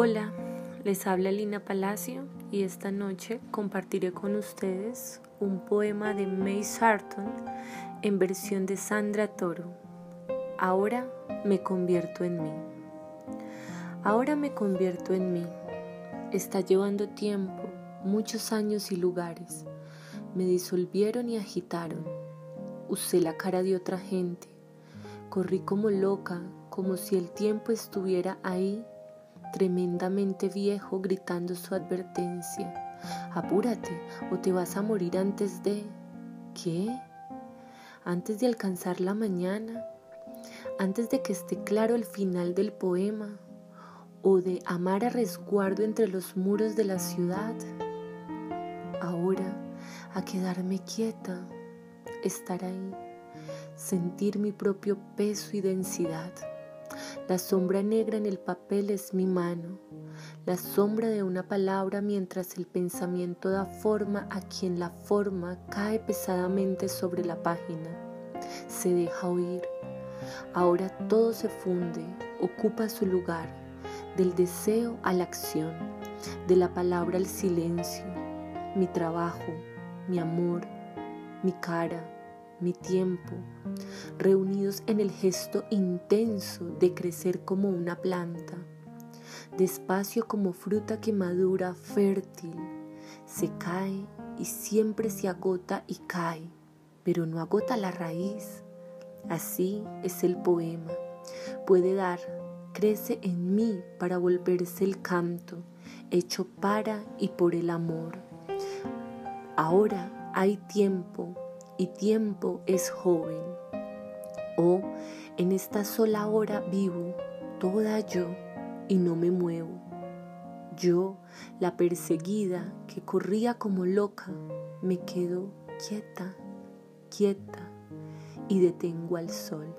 Hola, les habla Lina Palacio y esta noche compartiré con ustedes un poema de May Sarton en versión de Sandra Toro. Ahora me convierto en mí. Ahora me convierto en mí. Está llevando tiempo, muchos años y lugares. Me disolvieron y agitaron. Usé la cara de otra gente. Corrí como loca, como si el tiempo estuviera ahí tremendamente viejo gritando su advertencia. Apúrate o te vas a morir antes de... ¿Qué? Antes de alcanzar la mañana, antes de que esté claro el final del poema o de amar a resguardo entre los muros de la ciudad. Ahora, a quedarme quieta, estar ahí, sentir mi propio peso y densidad. La sombra negra en el papel es mi mano, la sombra de una palabra mientras el pensamiento da forma a quien la forma cae pesadamente sobre la página. Se deja oír. Ahora todo se funde, ocupa su lugar, del deseo a la acción, de la palabra al silencio, mi trabajo, mi amor, mi cara, mi tiempo, reunidos en el gesto intenso de crecer como una planta, despacio como fruta que madura fértil, se cae y siempre se agota y cae, pero no agota la raíz. Así es el poema. Puede dar, crece en mí para volverse el canto, hecho para y por el amor. Ahora hay tiempo y tiempo es joven. O en esta sola hora vivo toda yo y no me muevo. Yo, la perseguida que corría como loca, me quedo quieta, quieta y detengo al sol.